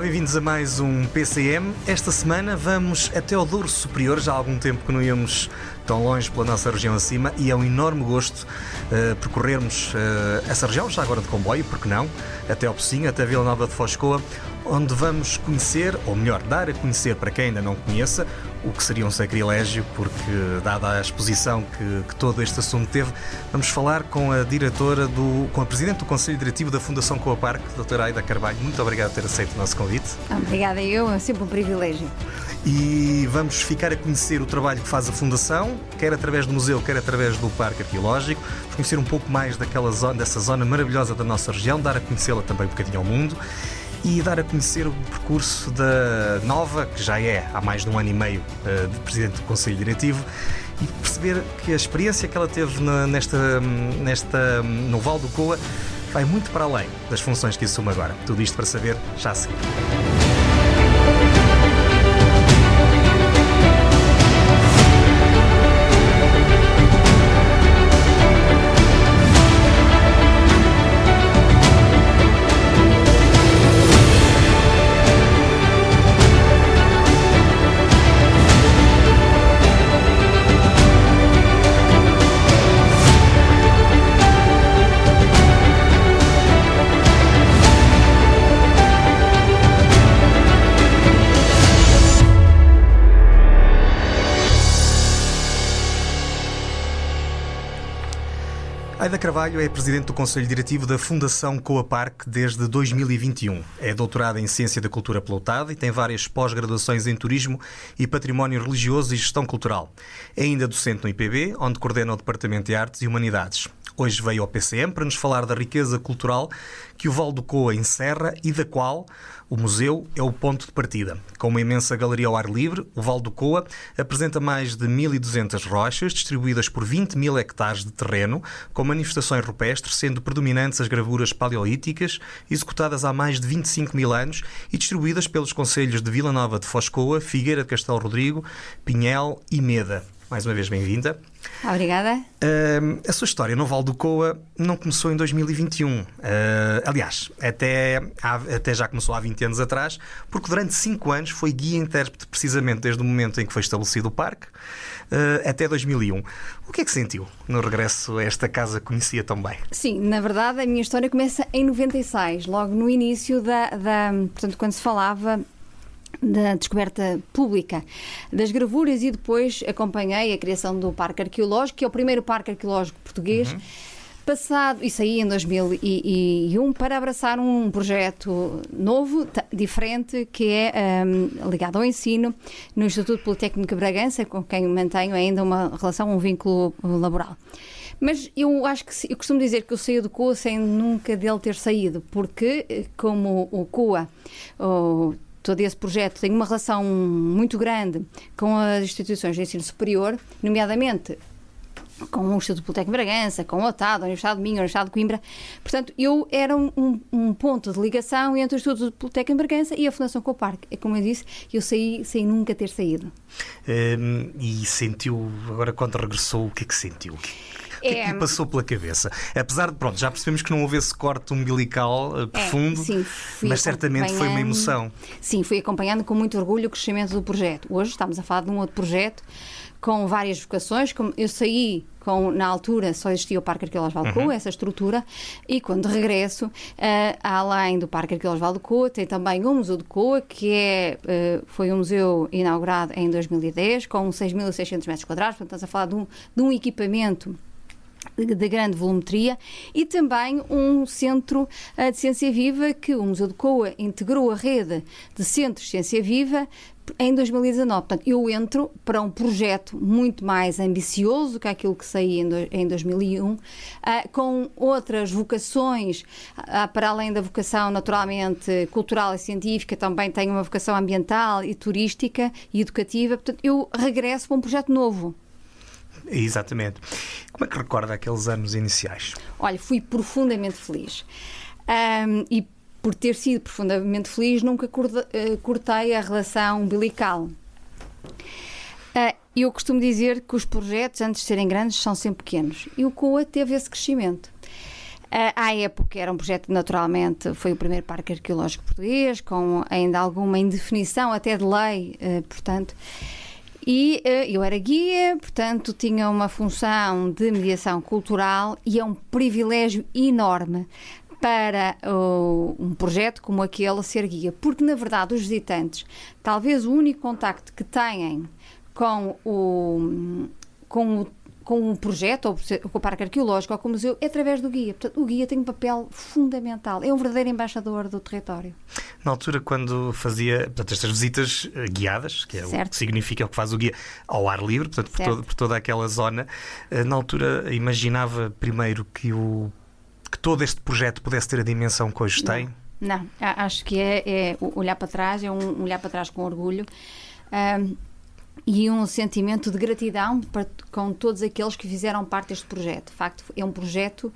Bem-vindos a mais um PCM. Esta semana vamos até ao Douro Superior, já há algum tempo que não íamos tão longe pela nossa região acima e é um enorme gosto uh, percorrermos uh, essa região, já agora de comboio, porque não, até ao Pocinho, até Vila Nova de Foscoa, onde vamos conhecer, ou melhor, dar a conhecer para quem ainda não conheça, o que seria um sacrilégio, porque, dada a exposição que, que, todo este assunto teve, vamos falar com a diretora, do, com a presidente do Conselho Diretivo da Fundação Coa Parque, doutora Aida Carvalho. Muito obrigado por ter aceito o nosso convite. Obrigada eu, é sempre um privilégio. E vamos ficar a conhecer o trabalho que faz a Fundação, quer através do museu, quer através do Parque Arqueológico, vamos conhecer um pouco mais daquela zona, dessa zona maravilhosa da nossa região, dar a conhecê-la também um bocadinho ao mundo e dar a conhecer o percurso da Nova, que já é há mais de um ano e meio uh, de Presidente do Conselho Diretivo, e perceber que a experiência que ela teve nesta, nesta, no Val do Coa vai muito para além das funções que assume agora. Tudo isto para saber já a seguir. Aida Carvalho é presidente do Conselho Diretivo da Fundação Coa Parque desde 2021. É doutorada em Ciência da Cultura pela UTAD e tem várias pós-graduações em Turismo e Património Religioso e Gestão Cultural. É ainda docente no IPB, onde coordena o Departamento de Artes e Humanidades. Hoje veio ao PCM para nos falar da riqueza cultural que o Val do Coa encerra e da qual o museu é o ponto de partida. Com uma imensa galeria ao ar livre, o Val do Coa apresenta mais de 1.200 rochas distribuídas por 20 mil hectares de terreno, com manifestações rupestres, sendo predominantes as gravuras paleolíticas, executadas há mais de 25 mil anos e distribuídas pelos conselhos de Vila Nova de Foscoa, Figueira de Castelo Rodrigo, Pinhel e Meda. Mais uma vez, bem-vinda. Obrigada. Uh, a sua história no Val do Coa não começou em 2021. Uh, aliás, até, até já começou há 20 anos atrás, porque durante 5 anos foi guia intérprete, precisamente desde o momento em que foi estabelecido o parque uh, até 2001. O que é que sentiu no regresso a esta casa que conhecia tão bem? Sim, na verdade, a minha história começa em 96, logo no início da. da portanto, quando se falava da descoberta pública das gravuras e depois acompanhei a criação do Parque Arqueológico, que é o primeiro parque arqueológico português. Uhum. Passado, isso aí em 2001, para abraçar um projeto novo, diferente, que é um, ligado ao ensino, no Instituto Politécnico de Bragança, com quem mantenho ainda uma relação, um vínculo laboral. Mas eu acho que eu costumo dizer que eu saí do COA sem nunca dele ter saído, porque eh, como o COA todo esse projeto tem uma relação muito grande com as instituições de ensino superior, nomeadamente com o Instituto Politécnico de Bragança, com o OTAD, a Universidade de Minho, a Universidade de Coimbra. Portanto, eu era um, um, ponto de ligação entre o Instituto Politécnico de Bragança e a Fundação Coparque. É como eu disse, eu saí sem nunca ter saído. Hum, e sentiu, agora quando regressou, o que é que sentiu? O que é que lhe passou pela cabeça? Apesar de, pronto, já percebemos que não houve esse corte umbilical profundo, é, sim, mas certamente foi uma emoção. Sim, fui acompanhando com muito orgulho o crescimento do projeto. Hoje estamos a falar de um outro projeto com várias vocações. Como eu saí com, na altura só existia o Parque Arqueológico Valcoa, uhum. essa estrutura, e quando regresso, uh, além do Parque Arqueológico Valcoa, tem também o Museu de Coa, que é, uh, foi um museu inaugurado em 2010, com 6.600 metros quadrados, portanto estamos a falar de um, de um equipamento de grande volumetria e também um centro eh, de ciência viva que o Museu de Coa integrou a rede de centros de ciência viva em 2019. Portanto, eu entro para um projeto muito mais ambicioso que aquilo que saí em 2001, eh, com outras vocações, eh, para além da vocação naturalmente cultural e científica, também tenho uma vocação ambiental e turística e educativa. Portanto, eu regresso para um projeto novo. Exatamente. Como é que recorda aqueles anos iniciais? Olha, fui profundamente feliz. Um, e por ter sido profundamente feliz, nunca eh, cortei a relação umbilical. Uh, eu costumo dizer que os projetos, antes de serem grandes, são sempre pequenos. E o COA teve esse crescimento. À época era um projeto, naturalmente, foi o primeiro parque arqueológico português, com ainda alguma indefinição, até de lei, portanto. E eu era guia, portanto, tinha uma função de mediação cultural e é um privilégio enorme para uh, um projeto como aquele ser guia, porque na verdade os visitantes, talvez o único contacto que têm com o, com o com um projeto, ou com o Parque Arqueológico, ou com o museu, é através do guia. Portanto, o guia tem um papel fundamental. É um verdadeiro embaixador do território. Na altura, quando fazia portanto, estas visitas eh, guiadas, que é certo. o que significa o que faz o guia ao ar livre, portanto, por, todo, por toda aquela zona, eh, na altura imaginava primeiro que o que todo este projeto pudesse ter a dimensão que hoje não, tem? Não, acho que é, é, olhar para trás, é um olhar para trás com orgulho. Um, e um sentimento de gratidão para, com todos aqueles que fizeram parte deste projeto. De facto, é um projeto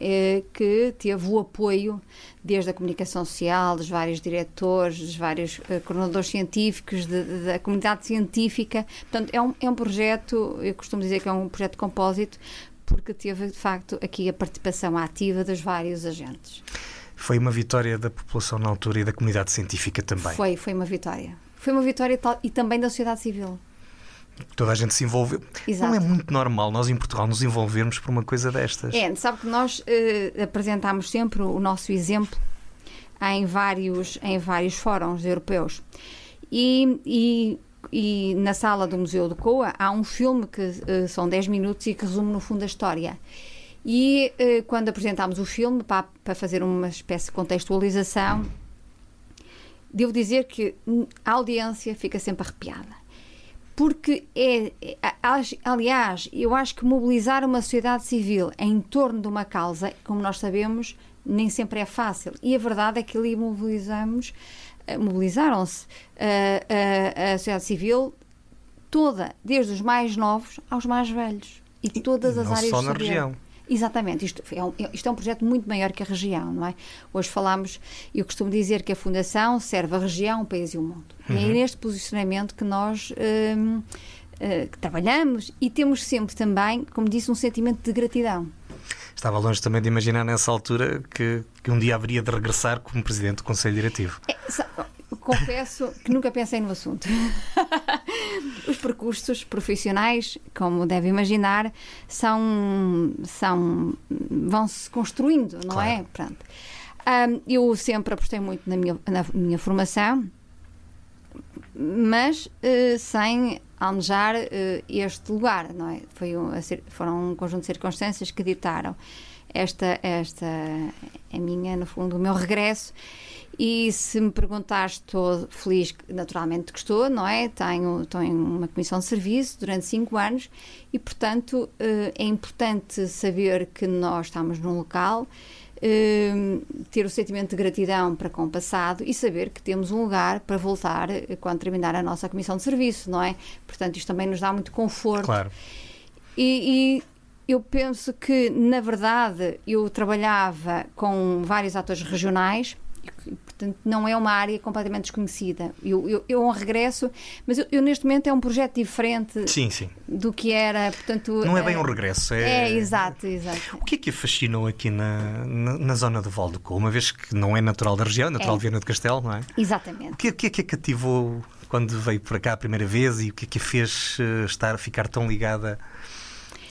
eh, que teve o apoio desde a comunicação social, dos vários diretores, dos vários eh, coordenadores científicos, de, de, da comunidade científica. Portanto, é um, é um projeto, eu costumo dizer que é um projeto compósito, porque teve, de facto, aqui a participação ativa dos vários agentes. Foi uma vitória da população na altura e da comunidade científica também? Foi, foi uma vitória. Foi uma vitória e também da sociedade civil. Toda a gente se envolveu. Exato. Não é muito normal nós em Portugal nos envolvermos por uma coisa destas. É, sabe que nós uh, apresentámos sempre o nosso exemplo em vários, em vários fóruns europeus. E, e e na sala do Museu do Coa há um filme que uh, são 10 minutos e que resume no fundo a história. E uh, quando apresentámos o filme para, para fazer uma espécie de contextualização, devo dizer que a audiência fica sempre arrepiada. Porque é, é aliás, eu acho que mobilizar uma sociedade civil em torno de uma causa, como nós sabemos, nem sempre é fácil. E a verdade é que ali mobilizamos eh, mobilizaram-se a, eh, a, a, sociedade civil toda, desde os mais novos aos mais velhos. E todas as não áreas só na região. Exatamente, isto é, um, isto é um projeto muito maior que a região, não é? Hoje falamos, eu costumo dizer que a Fundação serve a região, o país e o mundo. Uhum. E é uhum. neste posicionamento que nós um, uh, eh, que trabalhamos e temos sempre também, como disse, um sentimento de gratidão. Estava longe também de imaginar nessa altura que, que um dia haveria de regressar como presidente do Conselho Diretivo. É, confesso que nunca pensei no assunto. Os percursos profissionais, como deve imaginar, são, são vão-se construindo, não é? claro. é? Pronto. Um, eu sempre apostei muito na minha, na minha formação, mas uh, sem almejar uh, este lugar, não é? Foi um, foram um conjunto de circunstâncias que ditaram esta, esta a minha, no fundo, o meu regresso. E se me perguntares, estou feliz, naturalmente que estou, não é? Tenho, estou em uma comissão de serviço durante cinco anos e, portanto, uh, é importante saber que nós estamos num local ter o sentimento de gratidão para com o passado e saber que temos um lugar para voltar eh, quando terminar a nossa comissão de serviço, não é? Portanto, isto também nos dá muito conforto. Claro. E, e eu penso que, na verdade, eu trabalhava com vários atores regionais portanto, não é uma área completamente desconhecida. Eu, eu, eu um regresso, mas eu, eu, neste momento é um projeto diferente sim, sim. do que era. Portanto, não é bem um regresso. É, é exato, exato. O que é que a fascinou aqui na, na, na zona do Val do Cou? Uma vez que não é natural da região, é natural é. de Viana do Castelo, não é? Exatamente. O que, que é que a cativou quando veio para cá a primeira vez e o que é que a fez eh, estar, ficar tão ligada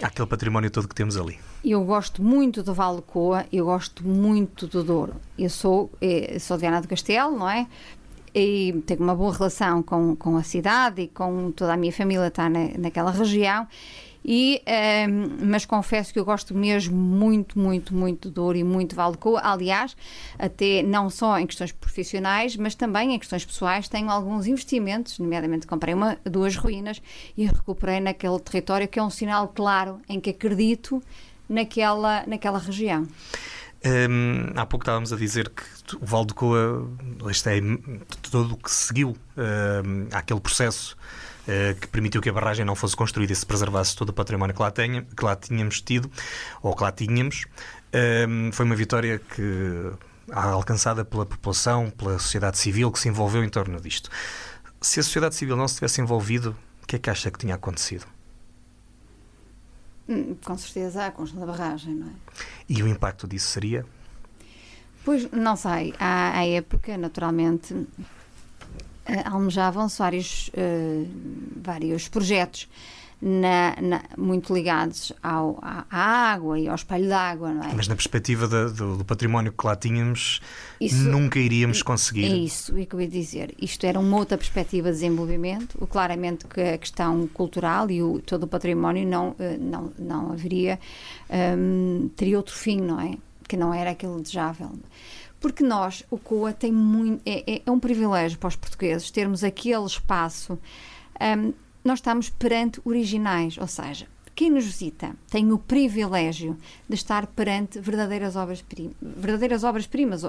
àquele património todo que temos ali? Eu gosto muito do Vale Coa, eu gosto muito do Douro. Eu sou, eh, sou de Viana do Castelo, não é? E tenho uma boa relação com, com a cidade e com toda a minha família está na, naquela região. E, ehm, mas confesso que eu gosto mesmo muito, muito, muito de Douro e muito de Valdecoa. Aliás, até não só em questões profissionais, mas também em questões pessoais, tenho alguns investimentos, nomeadamente comprei uma, duas ruínas e recuperei naquele território, que é um sinal claro em que acredito naquela, naquela região. Um, há pouco estávamos a dizer que o Val de Coa, este é todo o que seguiu um, aquele processo que permitiu que a barragem não fosse construída e se preservasse todo o património que lá, tenha, que lá tínhamos tido, ou que lá tínhamos. Um, foi uma vitória que alcançada pela população, pela sociedade civil que se envolveu em torno disto. Se a sociedade civil não se tivesse envolvido, o que é que acha que tinha acontecido? Hum, com certeza a construção da barragem, não é? E o impacto disso seria? Pois, não sei. À, à época, naturalmente, almejavam-se vários, uh, vários projetos na, na, muito ligados ao, à, à, água e ao espelho d'água, não é? Mas na perspectiva do, do, património que lá tínhamos, isso, nunca iríamos conseguir. É isso é que eu ia dizer. Isto era uma outra perspectiva de desenvolvimento. O, claramente que a questão cultural e o, todo o património não, eh, não, não haveria, um, teria outro fim, não é? Que não era aquele desejável. Porque nós, o COA, tem muito, é, é, é um privilégio para os portugueses termos aquele espaço. Um, nós estamos perante originais, ou seja, quem nos visita tem o privilégio de estar perante verdadeiras obras-primas, verdadeiras obras-primas,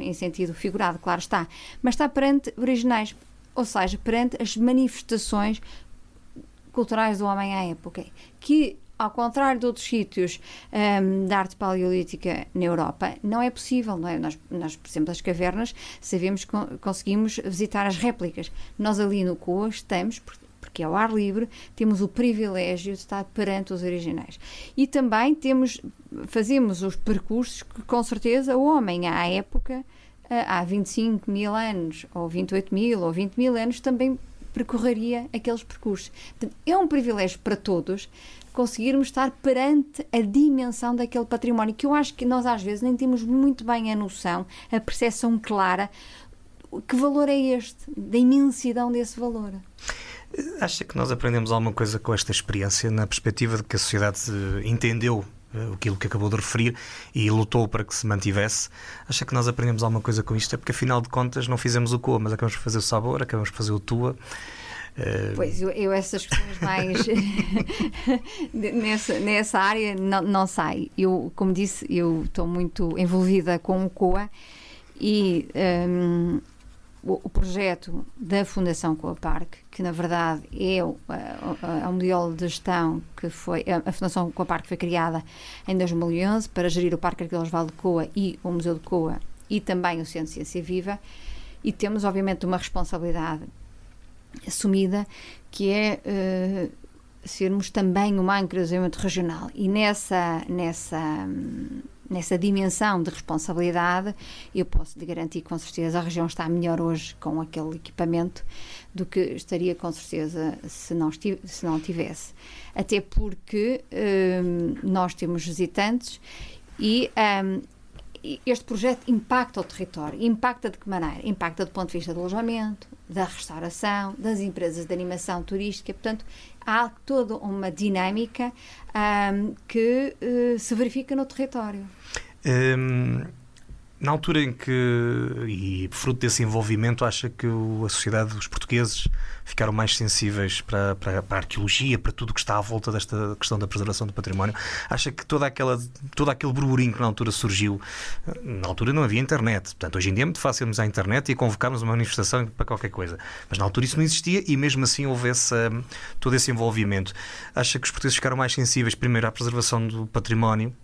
em sentido figurado, claro está, mas está perante originais, ou seja, perante as manifestações culturais do homem à época, que ao contrário de outros sítios um, da arte paleolítica na Europa, não é possível. Não é? Nós, nós, por exemplo, as cavernas, sabemos que conseguimos visitar as réplicas. Nós ali no Coa estamos, porque ao ar livre temos o privilégio de estar perante os originais. E também temos, fazemos os percursos que, com certeza, o homem, à época, há 25 mil anos, ou 28 mil, ou 20 mil anos, também percorreria aqueles percursos. Portanto, é um privilégio para todos conseguirmos estar perante a dimensão daquele património, que eu acho que nós às vezes nem temos muito bem a noção, a percepção clara, que valor é este, da imensidão desse valor. Acha que nós aprendemos alguma coisa com esta experiência, na perspectiva de que a sociedade entendeu eh, aquilo que acabou de referir e lutou para que se mantivesse. Acha que nós aprendemos alguma coisa com isto? É porque afinal de contas não fizemos o COA, mas acabamos de fazer o sabor, acabamos de fazer o tua. Eh, pois, eu, eu essas questões mais nessa, nessa área não, não sei. Eu, como disse, eu estou muito envolvida com o COA e um, ehm, o, o, projeto da Fundação Coaparque, que na verdade é o, a, a, modelo de gestão que foi. A, Fundação Coaparque foi criada em 2011 para gerir o Parque Arqueológico de Coa e o Museu de Coa e também o Centro de Ciência Viva. E temos, obviamente, uma responsabilidade assumida que é uh, sermos também uma do regional. E nessa. nessa nessa dimensão de responsabilidade, eu posso lhe garantir com certeza a região está melhor hoje com aquele equipamento do que estaria com certeza se não, se não tivesse. Até porque hum, nós temos visitantes e hum, este projeto impacta o território. Impacta de que maneira? Impacta do ponto de vista do alojamento, da restauração, das empresas de animação turística. Portanto, há toda uma dinâmica um, que uh, se verifica no território. Na altura em que, e fruto desse envolvimento, acha que a sociedade, os portugueses, ficaram mais sensíveis para, para, para, a arqueologia, para tudo o que está à volta desta questão da preservação do património? Acha que toda aquela, todo aquele burburinho que na altura surgiu, na altura não havia internet, portanto, hoje em dia é muito fácil irmos à internet e convocarmos uma manifestação para qualquer coisa, mas na altura isso não existia e mesmo assim houve esse, todo esse envolvimento. Acha que os portugueses ficaram mais sensíveis, primeiro, à preservação do património,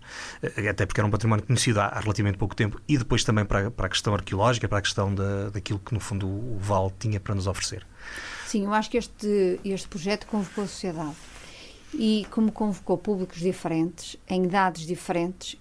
eh, até porque era um património conhecido há, há relativamente pouco tempo, e depois também para, para a questão arqueológica, para a questão da, daquilo que, no fundo, o Val tinha para nos oferecer. Sim, eu acho que este, este projeto convocou a sociedade. E como convocou públicos diferentes, em idades diferentes,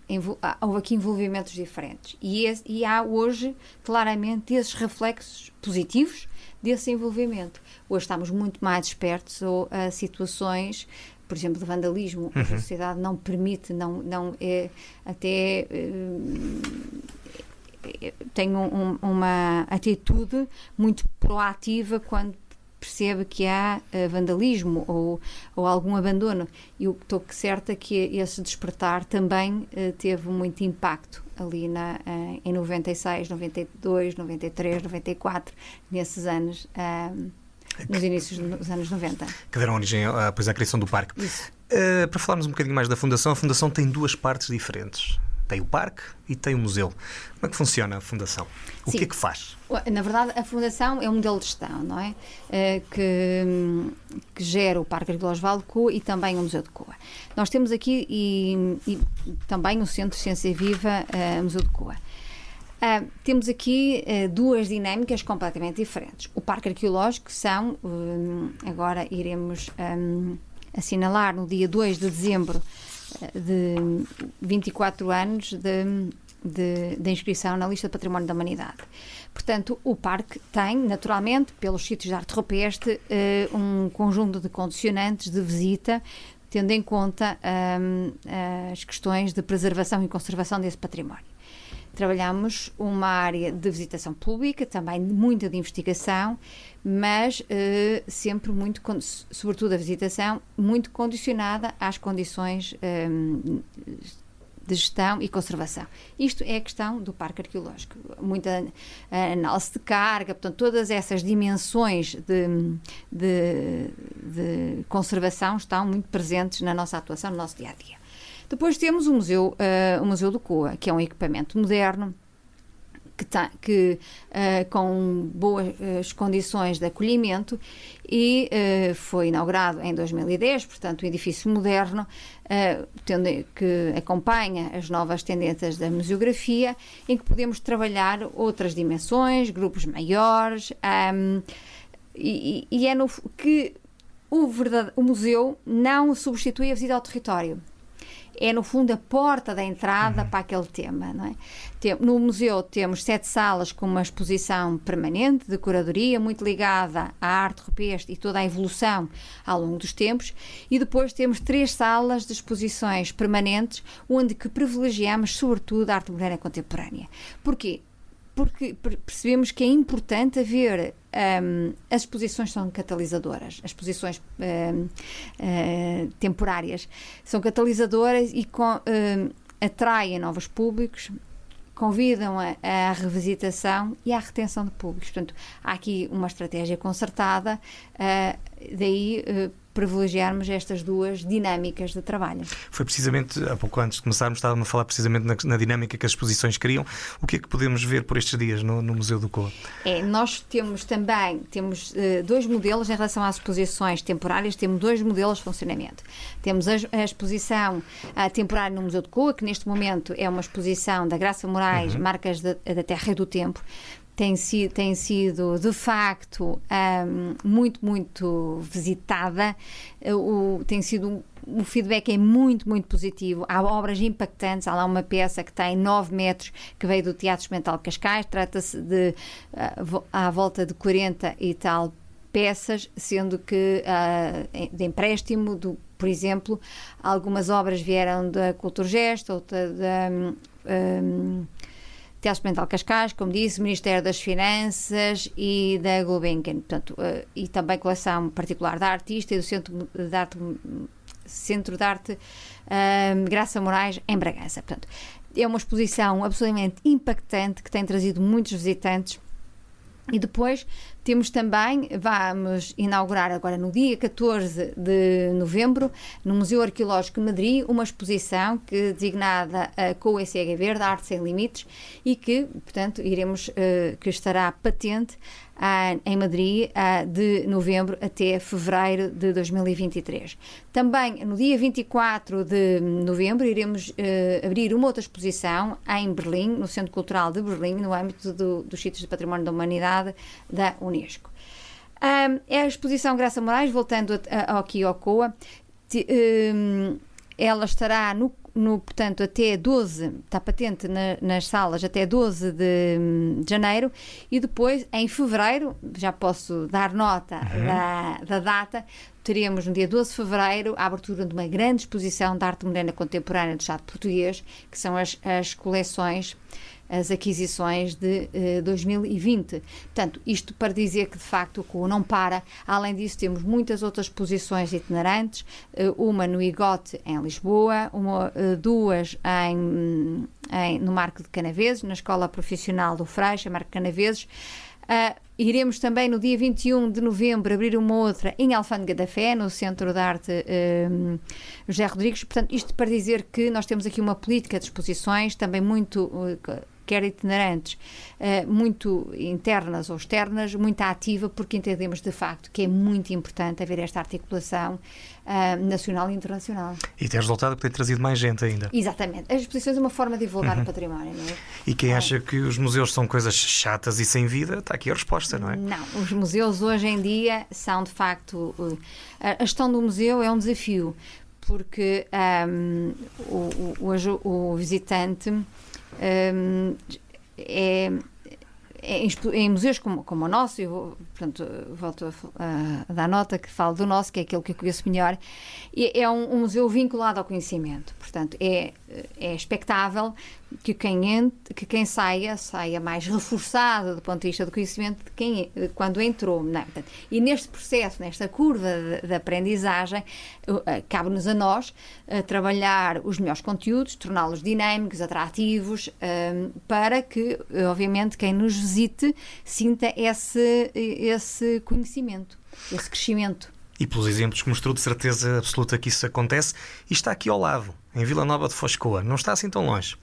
houve aqui envolvimentos diferentes. E, esse, e há hoje, claramente, esses reflexos positivos desse envolvimento. Hoje estamos muito mais despertos a situações por exemplo, de vandalismo, uhum. a sociedade não permite, não, não é, até é, tem um, uma atitude muito proativa quando percebe que há uh, vandalismo ou, ou algum abandono. E eu estou certa que esse despertar também uh, teve muito impacto ali na, uh, em 96, 92, 93, 94, nesses anos nos inícios dos anos 90. Que deram origem à, pois, à criação do parque. Para falarmos um bocadinho mais da Fundação, a Fundação tem duas partes diferentes. Tem o parque e tem o museu. Como é que funciona a Fundação? O Sim. que é que faz? Na verdade, a Fundação é um modelo de gestão, não é? Uh, que, que, gera o Parque Arqueológico Val de Coa e também o Museu de Coa. Nós temos aqui e, e também o Centro de Ciência Viva, uh, Museu de Coa. Uh, temos aqui uh, duas dinâmicas completamente diferentes. O Parque Arqueológico são, um, agora iremos um, assinalar no dia 2 de dezembro de 24 anos de, de, de inscrição na lista de Património da Humanidade. Portanto, o parque tem, naturalmente, pelos sítios de arte rupestre, um conjunto de condicionantes de visita tendo em conta um, as questões de preservação e conservação desse património. Trabalhamos uma área de visitação pública, também muita de investigação, mas uh, sempre muito, sobretudo a visitação, muito condicionada às condições um, de gestão e conservação. Isto é a questão do parque arqueológico. Muita análise de carga, portanto, todas essas dimensões de, de, de conservação estão muito presentes na nossa atuação, no nosso dia a dia. Depois temos o Museu, uh, o Museu do Coa, que é um equipamento moderno que, tá, que uh, com boas uh, condições de acolhimento e uh, foi inaugurado em 2010, portanto, um edifício moderno tendo, que acompanha as novas tendências da museografia, em que podemos trabalhar outras dimensões, grupos maiores, um, e, e, é no que o, verdade, o museu não substitui a visita ao território é no fundo a porta da entrada uhum. para aquele tema. Não é? No museu temos sete salas com uma exposição permanente de curadoria, muito ligada à arte rupestre e toda a evolução ao longo dos tempos, e depois temos três salas de exposições permanentes, onde que privilegiamos sobretudo a arte moderna contemporânea. Porquê? Porque percebemos que é importante haver um, as exposições são catalisadoras, as exposições um, uh, eh, temporárias são catalisadoras e com, um, atraem novos públicos, convidam a, revisitação e à retenção de públicos. Portanto, há aqui uma estratégia concertada, uh, daí uh, privilegiarmos estas duas dinâmicas de trabalho. Foi precisamente, há pouco antes de começarmos, estávamos a falar precisamente na, na, dinâmica que as exposições criam. O que é que podemos ver por estes dias no, no Museu do Coa? É, nós temos também temos, uh, dois modelos em relação às exposições temporárias, temos dois modelos de funcionamento. Temos a, a exposição uh, temporária no Museu do Coa, que neste momento é uma exposição da Graça Moraes, uhum. Marcas da, da Terra e do Tempo, tem sido, tem sido de facto um, muito, muito visitada. O, tem sido o feedback é muito, muito positivo. Há obras impactantes. Há lá uma peça que tem 9 metros que veio do Teatro Experimental de Cascais. Trata-se de uh, à volta de 40 e tal peças, sendo que uh, de empréstimo, do, por exemplo, algumas obras vieram da Culturgest, outra da. Um, Teatro Experimental Cascais, como disse, Ministério das Finanças e da Gulbenkian, portanto, uh, e também coleção particular da artista e do Centro de Arte, Centro de Arte uh, Graça Moraes, em Bragança. Portanto, é uma exposição absolutamente impactante que tem trazido muitos visitantes e depois temos também, vamos inaugurar agora no dia 14 de novembro, no Museu Arqueológico de Madrid, uma exposição que designada uh, com o ECH Verde, Arte Sem Limites, e que, portanto, iremos, uh, que estará patente em Madrid de novembro até fevereiro de 2023. Também no dia 24 de novembro iremos abrir uma outra exposição em Berlim, no Centro Cultural de Berlim, no âmbito do, dos sítios de património da humanidade da Unesco. É a exposição Graça Moraes, voltando a, a, aqui ao COA, um, ela estará no, no, portanto, até 12, está patente na, nas salas até 12 de, de, janeiro e depois, em fevereiro, já posso dar nota uhum. da, da, data, teremos no dia 12 de fevereiro a abertura de uma grande exposição de arte moderna contemporânea do Estado português, que são as, as coleções as aquisições de eh, 2020. Portanto, isto para dizer que de facto o CU não para. Além disso, temos muitas outras exposições itinerantes, eh, uma no IGOT em Lisboa, uma, eh, duas em, em, no Marco de Canaveses, na Escola Profissional do Freixo, Marco Canaveses. Uh, iremos também no dia 21 de novembro abrir uma outra em Alfândega da Fé, no Centro de Arte uh, José Rodrigues. Portanto, isto para dizer que nós temos aqui uma política de exposições também muito uh, quer itinerantes, uh, muito internas ou externas, muito ativa, porque entendemos de facto que é muito importante haver esta articulação uh, nacional e internacional. E tem resultado que tem trazido mais gente ainda. Exatamente. As exposições é uma forma de divulgar uhum. o património, não é? E quem é. acha que os museus são coisas chatas e sem vida, está aqui a resposta, não é? Não, os museus hoje em dia são de facto. A gestão do museu é um desafio, porque um, o, hoje o, o visitante um, é em, em, museus como, como o nosso, eu portanto, volto a, a, dar nota que falo do nosso, que é aquele que eu conheço melhor, é um, um museu vinculado ao conhecimento. Portanto, é, é expectável que quem, entre, que quem saia, saia mais reforçado do ponto de vista do conhecimento de quem, quando entrou. Não, é? portanto, e neste processo, nesta curva de, de aprendizagem, eh, cabe-nos a nós a trabalhar os melhores conteúdos, torná-los dinâmicos, atrativos, um, eh, para que, obviamente, quem nos visite sinta esse, esse conhecimento, esse crescimento. E pelos exemplos que mostrou, de certeza absoluta que isso acontece, e está aqui ao lado, em Vila Nova de Foscoa, não está assim tão longe.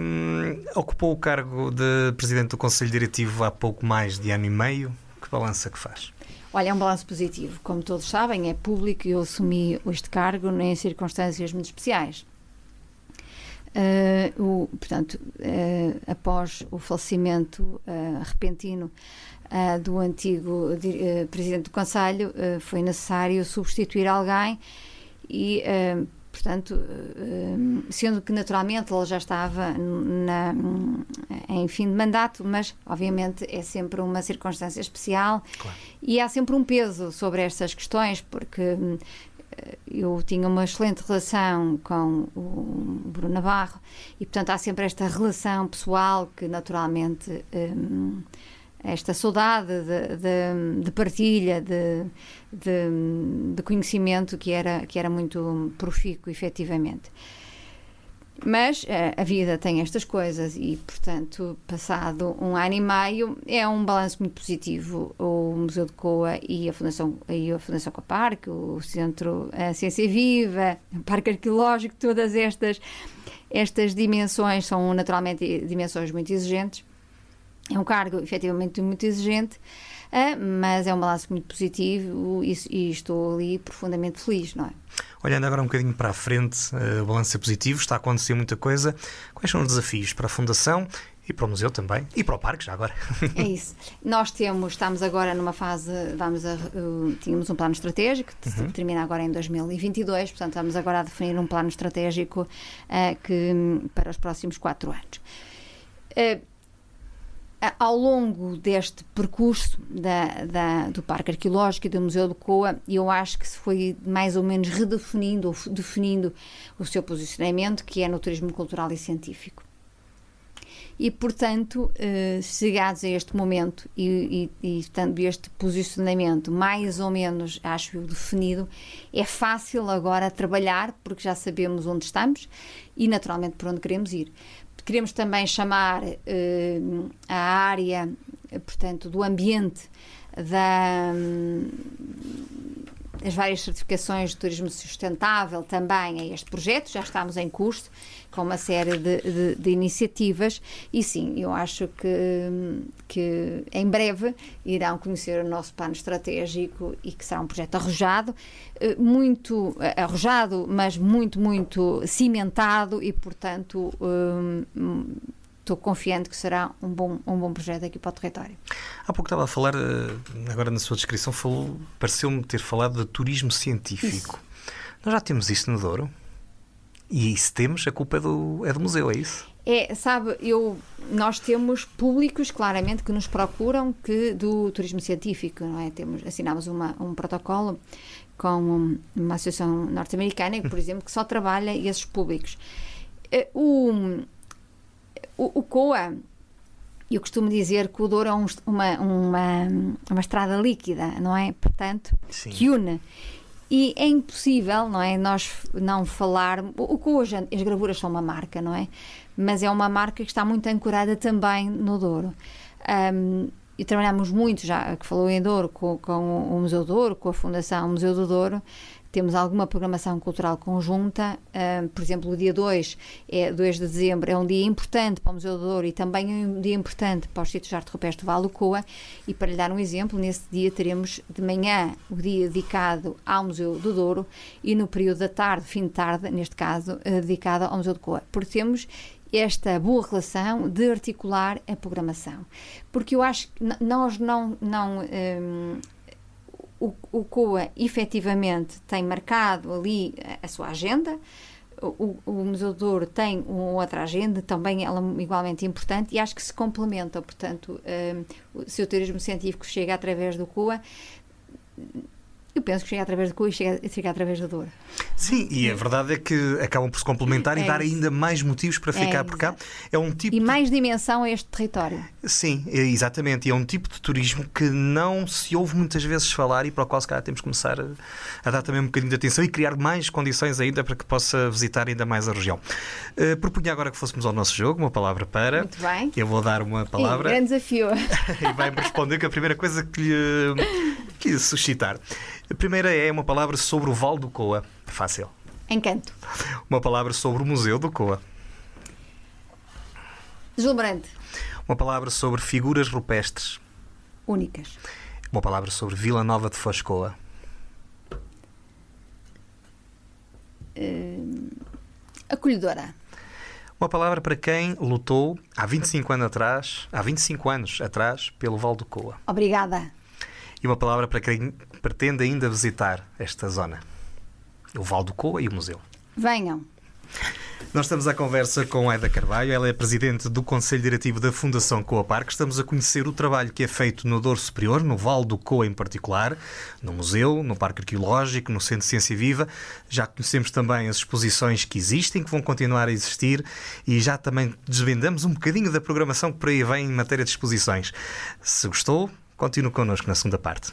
Um, ocupou o cargo de Presidente do Conselho Diretivo há pouco mais de ano e meio. Que balança que faz? Olha, é um balanço positivo. Como todos sabem, é público e eu assumi este cargo em circunstâncias muito especiais. Uh, o, portanto, uh, após o falecimento uh, repentino do antigo presidente do Conselho, foi necessário substituir alguém e, portanto, sendo que naturalmente ele já estava na, em fim de mandato, mas obviamente é sempre uma circunstância especial claro. e há sempre um peso sobre estas questões, porque eu tinha uma excelente relação com o Bruno Navarro e, portanto, há sempre esta relação pessoal que, naturalmente, um, esta saudade de, de, de partilha, de, de, conhecimento que era, que era muito profícuo, efetivamente. Mas uh, a vida tem estas coisas e, portanto, passado um ano e meio, é um balanço muito positivo. O Museu de Coa e a Fundação, e a Fundação Coparque, o Centro a Ciência Viva, o Parque Arqueológico, todas estas, estas dimensões são naturalmente dimensões muito exigentes. É um cargo efetivamente muito exigente, uh, mas é um balanço muito positivo e, e estou ali profundamente feliz, não é? Olhando agora um bocadinho para a frente, uh, o balanço é positivo, está a acontecer muita coisa. Quais são os desafios para a Fundação e para o museu também e para o parque já agora. É isso. Nós temos, estamos agora numa fase, vamos a, uh, tínhamos um plano estratégico que uhum. termina agora em 2022, portanto estamos agora a definir um plano estratégico uh, que para os próximos quatro anos. Uh, ao longo deste percurso da, da, do Parque Arqueológico e do Museu de Coa, eu acho que se foi mais ou menos redefinindo ou definindo o seu posicionamento, que é no turismo cultural e científico. E, portanto, eh, chegados a este momento e, e, e este posicionamento mais ou menos, acho eu, definido, é fácil agora trabalhar, porque já sabemos onde estamos e, naturalmente, por onde queremos ir. Queremos também chamar uh, a área, portanto, do ambiente da, as várias certificações de turismo sustentável também a este projeto, já estamos em curso com uma série de, de, de, iniciativas e sim, eu acho que, que em breve irão conhecer o nosso plano estratégico e que será um projeto arrojado, eh, muito eh, arrojado, mas muito, muito cimentado e, portanto, um, estou confiante que será um bom, um bom projeto aqui para o território. Há pouco estava a falar, agora na sua descrição, falou, pareceu-me ter falado de turismo científico. Isso. Nós já temos isso no Douro? E se temos, a culpa é do, é do museu, é isso? É, sabe, eu, nós temos públicos claramente que nos procuram que do turismo científico, não é? Temos, assinamos uma, um protocolo com uma associação norte-americana, por exemplo, que só trabalha esses públicos. Eh, o, o, o COA, eu costumo dizer que o Douro é um, uma, uma, uma estrada líquida, não é? Portanto, Sim. que une. E é impossível, não é? Nós não falar. O que hoje as gravuras são uma marca, não é? Mas é uma marca que está muito ancorada também no Douro. Um, e trabalhamos muito, já que falou em Douro, com, com o Museu do Douro, com a Fundação Museu do Douro, temos alguma programação cultural conjunta, uh, por exemplo, o dia 2, é 2 de dezembro, é um dia importante para o Museu do Douro e também é um dia importante para os sítios de arte rupestre do Vale Coa. E para lhe dar um exemplo, nesse dia teremos de manhã o dia dedicado ao Museu do Douro e no período da tarde, fim de tarde, neste caso, uh, dedicado ao Museu do Coa. Porque temos esta boa relação de articular a programação. Porque eu acho que nós não. não um, o, o COA efetivamente tem marcado ali a, a sua agenda. O, o Museu do tem uma outra agenda, também ela igualmente importante, e acho que se complementam. Portanto, um, se o turismo científico chega através do COA, eu penso que chega através do cu e chega, chega através da dor. Sim, e a verdade é que acabam por se complementar é e dar ainda mais motivos para ficar é por cá. É um tipo e mais dimensão a este território. Sim, é, exatamente. E é um tipo de turismo que não se ouve muitas vezes falar e para o qual se calhar temos que começar a, a dar também um bocadinho de atenção e criar mais condições ainda para que possa visitar ainda mais a região. Uh, propunha agora que fôssemos ao nosso jogo, uma palavra para. Muito bem. Eu vou dar uma palavra. Sim, grande desafio. e vai-me responder com a primeira coisa que lhe, que lhe suscitar. A primeira é uma palavra sobre o Val do Coa. Fácil. Encanto. Uma palavra sobre o Museu do Coa. Deslumbrante. Uma palavra sobre figuras rupestres. Únicas. Uma palavra sobre Vila Nova de Foscoa. Uh, acolhedora. Uma palavra para quem lutou há 25 anos atrás, há 25 anos atrás, pelo Val do Coa. Obrigada. E uma palavra para quem pretende ainda visitar esta zona. O Val do Coa e o museu. Venham. Nós estamos à conversa com Aida Carvalho, ela é presidente do Conselho Diretivo da Fundação Coa Parque. Estamos a conhecer o trabalho que é feito no Douro Superior, no Val do Coa em particular, no museu, no Parque Arqueológico, no Centro de Ciência Viva. Já conhecemos também as exposições que existem, que vão continuar a existir e já também desvendamos um bocadinho da programação que por aí vem em matéria de exposições. Se gostou, continue connosco na segunda parte.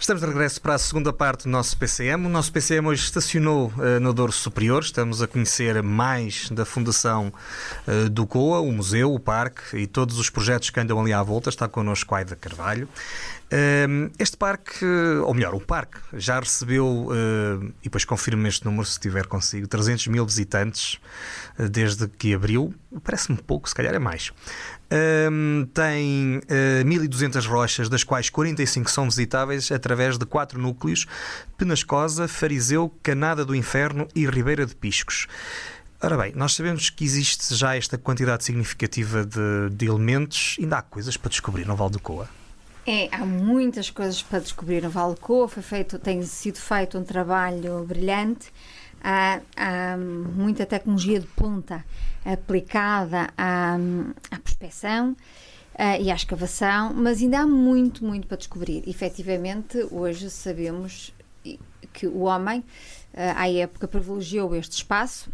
Estamos de regresso para a segunda parte do nosso PCM. O nosso PCM hoje estacionou uh, no Douro Superior. Estamos a conhecer mais da Fundação uh, do COA, o museu, o parque e todos os projetos que andam ali à volta. Está connosco Aida Carvalho. Uh, este parque, ou melhor, o parque, já recebeu, eh, e depois confirme este número se estiver consigo, 300 mil visitantes desde que abriu. Parece-me pouco, se calhar é mais. Um, tem uh, eh, 1.200 rochas, das quais 45 são visitáveis através de quatro núcleos: Penascosa, Fariseu, Canada do Inferno e Ribeira de Piscos. Ora bem, nós sabemos que existe já esta quantidade significativa de, de elementos, ainda há coisas para descobrir no Val do Coa. É, há muitas coisas para descobrir no Val do Coa. Foi feito, tem sido feito um trabalho brilhante há, há muita tecnologia de ponta aplicada à, à prospecção uh, e à escavação, mas ainda há muito, muito para descobrir. Efetivamente, hoje sabemos que o homem, uh, à época, privilegiou este espaço,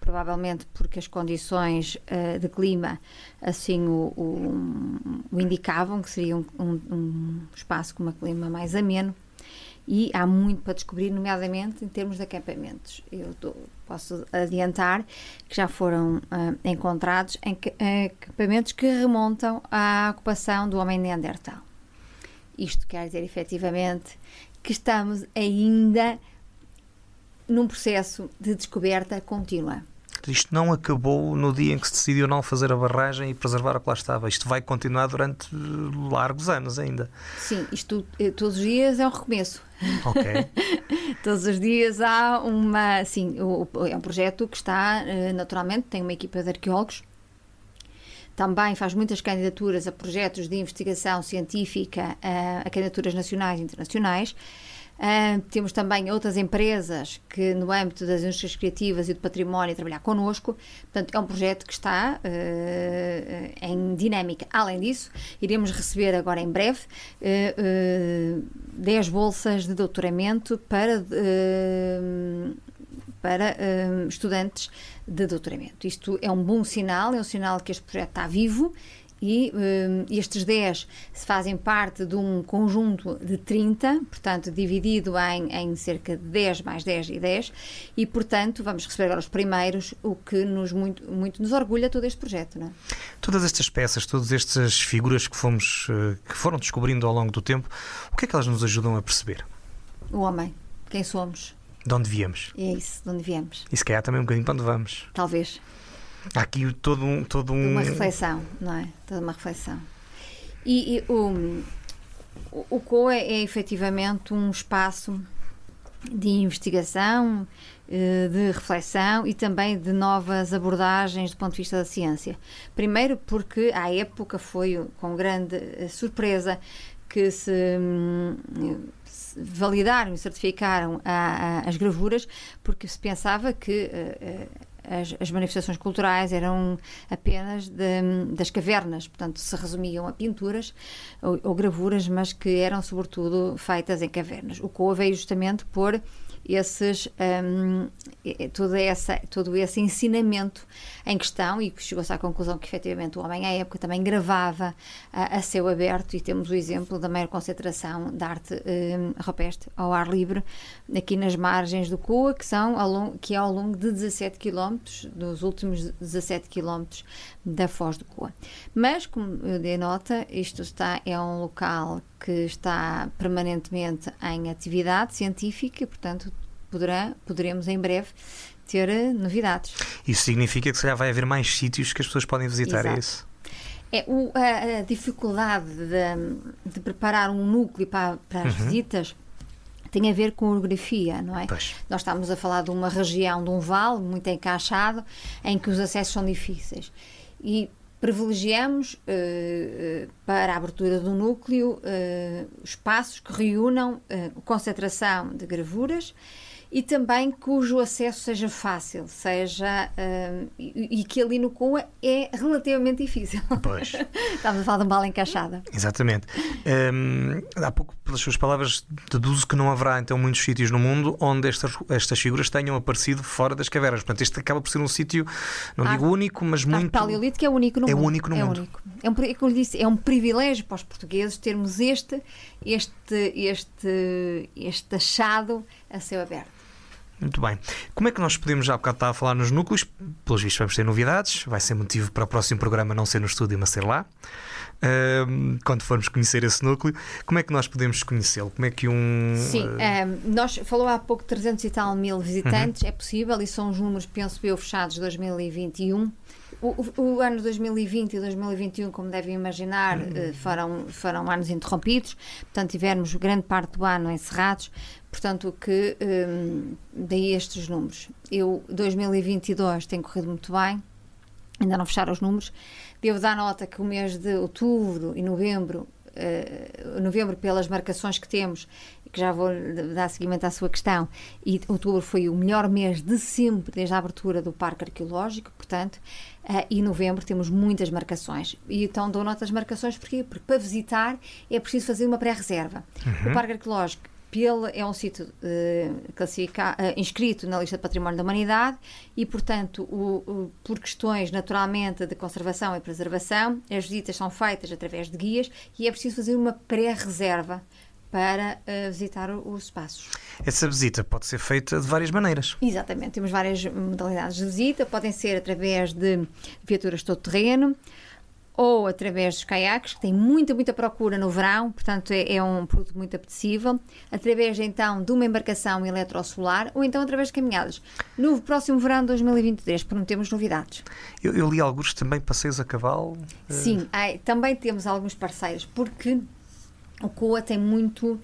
provavelmente porque as condições uh, de clima assim o, o, o, indicavam, que seria um, um, um espaço com um clima mais ameno e há muito para descobrir, nomeadamente em termos de acampamentos. Eu tô, posso adiantar que já foram uh, encontrados em, acampamentos que remontam à ocupação do homem Neandertal. Isto quer dizer, efetivamente, que estamos ainda num processo de descoberta contínua. Isto não acabou no dia em que se decidiu não fazer a barragem e preservar o que lá estava. Isto vai continuar durante largos anos ainda. Sim, isto eh, todos os dias é um recomeço. Ok. todos os dias há uma. Sim, é um projeto que está, eh, naturalmente, tem uma equipa de arqueólogos. Também faz muitas candidaturas a projetos de investigação científica, a candidaturas nacionais e internacionais. Uh, temos também outras empresas que, no âmbito das indústrias criativas e do património, trabalhar connosco. Portanto, é um projeto que está uh, em dinâmica. Além disso, iremos receber agora em breve uh, uh 10 bolsas de doutoramento para para estudantes de doutoramento. Isto é um bom sinal, é um sinal que este projeto está vivo e um, estes 10 fazem parte de um conjunto de 30, portanto, dividido em, em, cerca de 10 mais 10 e 10, e, portanto, vamos receber agora os primeiros, o que nos muito, muito nos orgulha todo este projeto. Não é? Todas estas peças, todas estas figuras que, fomos, eh, que foram descobrindo ao longo do tempo, o que é que elas nos ajudam a perceber? O homem, quem somos. De onde viemos. É isso, de onde viemos. E se calhar também um bocadinho para onde vamos. Talvez. Há aqui todo um. Todo um... Uma reflexão, não é? Toda uma reflexão. E, e o, o COA é, é efetivamente um espaço de investigação, eh, de reflexão e também de novas abordagens do ponto de vista da ciência. Primeiro, porque à época foi com grande eh, surpresa que se, hum, se validaram e certificaram a, a, as gravuras, porque se pensava que uh, as, as, manifestações culturais eram apenas de, das cavernas, portanto, se resumiam a pinturas ou, ou, gravuras, mas que eram, sobretudo, feitas em cavernas. O COA veio justamente por esses, um, todo, essa, todo esse ensinamento em questão e chegou-se à conclusão que efetivamente o homem à época também gravava a, a céu aberto. E temos o exemplo da maior concentração de arte um, rupestre ao ar livre aqui nas margens do Coa, que, são ao longo, que é ao longo de 17 km, dos últimos 17 km da Foz do Coa. Mas, como eu dei nota, isto está, é um local que está permanentemente em atividade científica, portanto, poderá, poderemos em breve ter eh, novidades. Isso significa que se calhar vai haver mais sítios que as pessoas podem visitar, é Exato. é isso? É, o, a, a, dificuldade de, de, preparar um núcleo para, para as uhum. visitas tem a ver com a orografia, não é? Pois. Nós estamos a falar de uma região, de um vale muito encaixado, em que os acessos são difíceis. E privilegiamos uh, para a abertura do núcleo uh, espaços que reúnam uh, concentração de gravuras e também cujo acesso seja fácil, seja um, e, e, que ali no Coa é relativamente difícil. Pois. Estamos a falar de uma bala encaixada. Exatamente. Um, há pouco, pelas suas palavras, deduzo que não haverá então muitos sítios no mundo onde estas, estas figuras tenham aparecido fora das cavernas. Portanto, este acaba por ser um sítio, não ah, digo único, mas muito. Paleolítico é único no é mundo. Único no é mundo. Único. É um, é como lhe disse, é um privilégio para os portugueses termos este, este, este, este achado a céu aberto. Muito bem. Como é que nós podemos, já há bocado estava a falar nos núcleos, pelos vistos vamos ter novidades, vai ser motivo para o próximo programa não ser no estúdio, mas ser lá. Uh, quando formos conhecer esse núcleo, como é que nós podemos conhecê-lo? Como é que um. Sim, uh... nós falou há pouco 300 e tal mil visitantes, uhum. é possível, e são os números, penso eu, fechados de 2021. O, o, ano 2020 e 2021, como devem imaginar, uhum. foram, foram anos interrompidos, portanto, tivemos grande parte do ano encerrados, portanto, que um, daí estes números. Eu, 2022, tem corrido muito bem, ainda não fecharam os números. Devo dar nota que o mês de outubro e novembro, uh, novembro pelas marcações que temos, que já vou dar seguimento à sua questão, e outubro foi o melhor mês de sempre desde a abertura do Parque Arqueológico, portanto, uh, e novembro temos muitas marcações. E então dou nota das marcações porquê? porque para visitar é preciso fazer uma pré-reserva. Uhum. O Parque Arqueológico Pelo é um sítio uh, classifica, uh, inscrito na lista de património da humanidade e, portanto, o, o, por questões naturalmente de conservação e preservação, as visitas são feitas através de guias e é preciso fazer uma pré-reserva para uh, visitar os espaços. Essa visita pode ser feita de várias maneiras. Exatamente, temos várias modalidades de visita, podem ser através de viaturas todo terreno, ou através dos caiaques, que tem muita, muita procura no verão, portanto é, é, um produto muito apetecível, através então de uma embarcação eletrosolar ou então através de caminhadas. No próximo verão de 2023 prometemos novidades. Eu, eu li alguns também passeios a cavalo. Sim, uh... também temos alguns parceiros, porque o COA tem muito.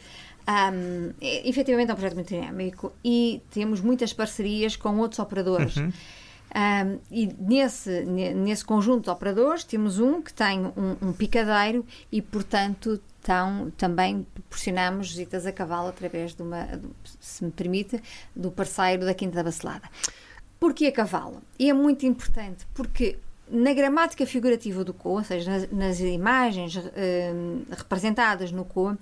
Um, é, efetivamente é um projeto muito dinâmico e temos muitas parcerias com outros operadores. Uhum. Um, e nesse, nesse conjunto de operadores temos um que tem um, um picadeiro e, portanto, tão, também proporcionamos visitas a cavalo através de uma, se me permite, do parceiro da Quinta da Bacelada. Porquê a cavalo? E é muito importante porque na gramática figurativa do COA, ou seja, nas, nas imagens uh, representadas no COA,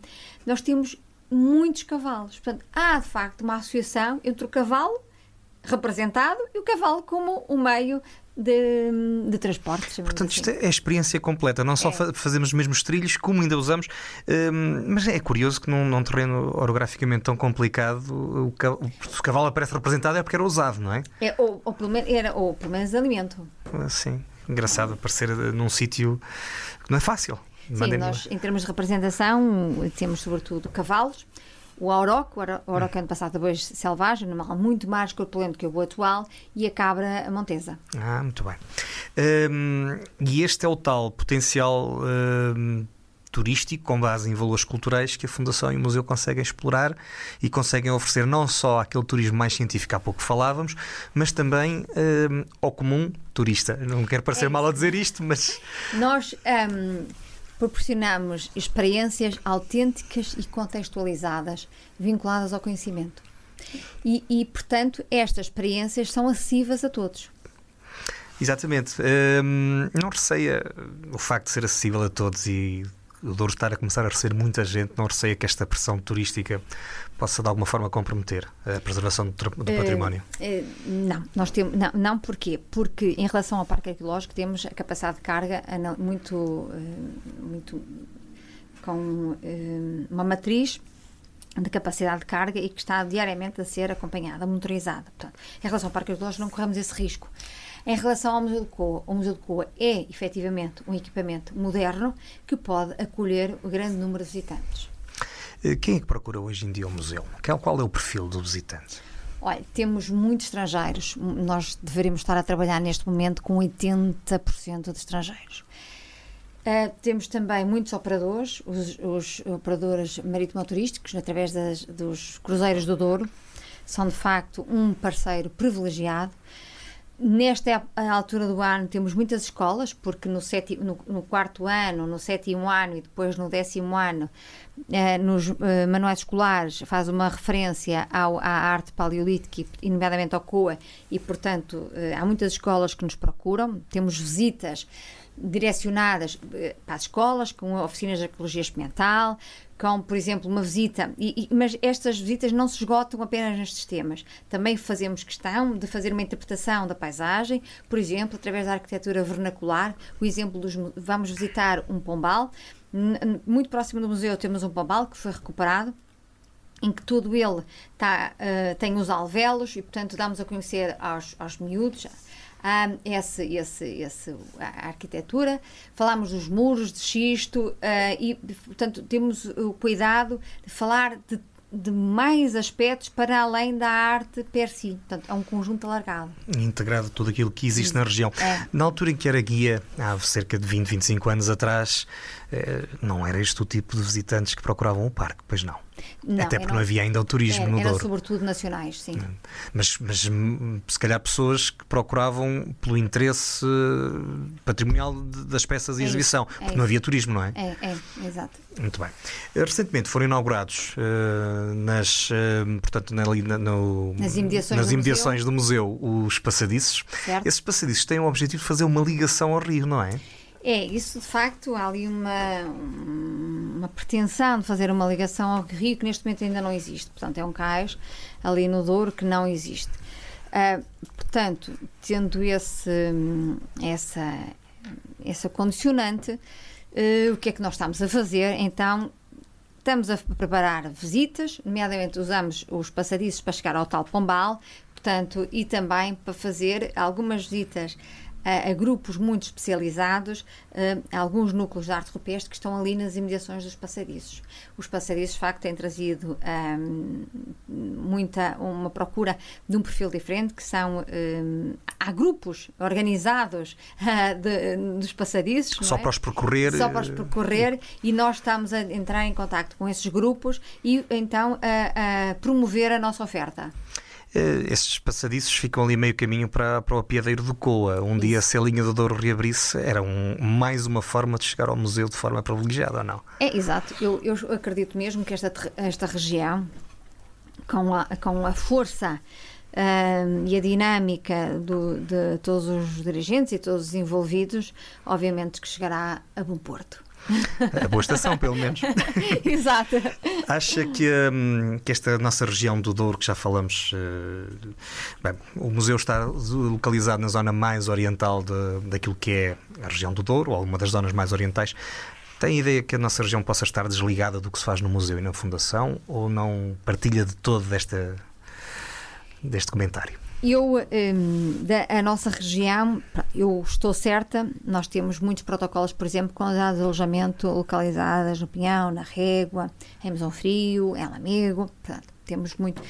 nós temos muitos cavalos. Portanto, há de facto uma associação entre o cavalo representado e o cavalo como um meio de, de transporte. Portanto, assim. isto é a experiência completa. Não só É. fa- fazemos os mesmos trilhos, como ainda usamos. hum, mas é curioso que num, num terreno orograficamente tão complicado, o, o- o cavalo aparece representado é porque era usado, não é? É, ou, ou pelo menos, era, ou pelo menos alimento. Assim, engraçado aparecer eh, num sítio que não é fácil. Sim, nós, em termos de representação, temos sobretudo cavalos, o auroco, o auro- o auroco ano passado depois selvagem, um animal muito mais corpulento que o atual, e a cabra montesa. Ah, muito bem. Hum, e este é o tal potencial hum, turístico com base em valores culturais que a Fundação e o Museu conseguem explorar e conseguem oferecer não só aquele turismo mais científico há pouco falávamos, mas também hum, ao comum turista. Não quero parecer É mal a dizer isto, mas Nós hum, proporcionamos experiências autênticas e contextualizadas, vinculadas ao conhecimento. E, e, portanto, estas experiências são acessíveis a todos. Exatamente. Hum, não receia o facto de ser acessível a todos e o Douro estar a começar a receber muita gente, não receia que esta pressão turística possa de alguma forma comprometer a preservação do, do Eh, património. eh, não, nós temos, não, não porquê? Porque em relação ao parque arqueológico temos a capacidade de carga muito, eh, muito com uma matriz de capacidade de carga e que está diariamente a ser acompanhada, monitorizada. Portanto, em relação ao parque arqueológico não corremos esse risco. Em relação ao Museu de Coa, o Museu de Coa é efetivamente um equipamento moderno que pode acolher o grande número de visitantes. Eh, Quem é que procura hoje em dia o museu? Qual qual é o perfil do visitante? Olha, temos muitos estrangeiros. Nós deveríamos estar a trabalhar neste momento com 80% de estrangeiros. Uh, temos também muitos operadores, os, os operadores marítimo-turísticos, através das- dos cruzeiros do Douro, são de facto um parceiro privilegiado. Nesta altura do ano temos muitas escolas, porque no, séti- no- no quarto ano, no sétimo ano e depois no décimo ano, eh, nos eh, manuais escolares faz uma referência ao- à arte paleolítica, e, nomeadamente ao COA, e portanto eh, há muitas escolas que nos procuram. Temos visitas direcionadas eh, para as escolas, com oficinas de arqueologia experimental, com, por exemplo, uma visita, e- e- mas estas visitas não se esgotam apenas nestes temas. Também fazemos questão de fazer uma interpretação da paisagem, por exemplo, através da arquitetura vernacular. O exemplo dos. Vamos visitar um pombal. Muito próximo do museu temos um pombal que foi recuperado em que todo ele tá, eh, tem os alvéolos e, portanto, damos a conhecer aos, aos miúdos ah, esse, esse, esse, a arquitetura. Falamos dos muros de xisto ah, e, portanto, temos o cuidado de falar de, de mais aspectos para além da arte per si. Portanto, é um conjunto alargado. Integrado tudo aquilo que existe na região. É. Na altura em que era guia, há cerca de 20, 25 anos atrás, não era este o tipo de visitantes que procuravam o parque, pois não. Não, Até porque eram- não havia ainda o turismo Era, no eram Douro. sobretudo nacionais, sim. Mas, mas hum, se calhar pessoas que procuravam pelo interesse eh, patrimonial das peças e É exibição, isso, é porque não havia turismo, não é? É, é, exato. Muito bem. Eh, Recentemente foram inaugurados eh, nas, eh, portanto, na- ali na- no- Nas imediações nas do imediações do museu os passadiços. Certo. Esses passadiços têm o objetivo de fazer uma ligação ao rio, não é? É, isso de facto, há ali uma, uma pretensão de fazer uma ligação ao rio que neste momento ainda não existe. Portanto, é um cais ali no Douro que não existe. Ah, portanto, tendo esse, essa, essa condicionante, eh, o que é que nós estamos a fazer? Então, estamos a preparar visitas, nomeadamente usamos os passadiços para chegar ao tal Pombal, portanto, e também para fazer algumas visitas a, a grupos muito especializados, eh, alguns núcleos de arte rupestre que estão ali nas imediações dos passadiços. Os passadiços, de facto, têm trazido ahm, muita uma procura de um perfil diferente, que são ahm, há grupos organizados ah, de- dos passadiços, Só é? para os percorrer. só para os eh, percorrer e nós estamos a entrar em contato com esses grupos e então a, a promover a nossa oferta. Eh, Esses passadiços ficam ali meio caminho para, para o apiadeiro do Coa. Um dia, se a linha do Douro reabrisse, era um- mais uma forma de chegar ao museu de forma privilegiada, ou não? É exato, eu, eu acredito mesmo que esta, esta região, com a, com a força ahm, e a dinâmica do- de todos os dirigentes e todos os envolvidos, obviamente que chegará a bom porto. A boa estação, pelo menos. Exato. Acha que, hum, que esta nossa região do Douro, que já falamos, uh, bem, o museu está localizado na zona mais oriental de, daquilo que é a região do Douro, ou uma das zonas mais orientais. Tem ideia que a nossa região possa estar desligada do que se faz no museu e na fundação, ou não partilha de todo desta, deste comentário? Eu, um, da a nossa região, eu estou certa, nós temos muitos protocolos, por exemplo, com as de alojamento localizadas no Pinhão, na Régua, em Mesão Frio, em Lamego, portanto, temos muito,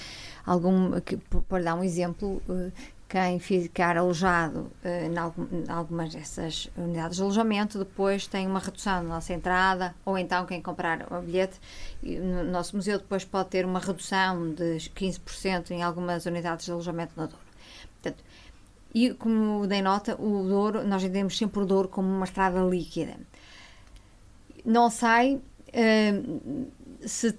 algum, por dar um exemplo, uh, quem ficar alojado uh, em, algumas dessas unidades de alojamento depois tem uma redução na nossa entrada, ou então quem comprar o bilhete, no nosso museu depois pode ter uma redução de 15% em algumas unidades de alojamento na Douro. Portanto, e como dei nota, o Douro, nós entendemos sempre o Douro como uma estrada líquida. Não sai uh, se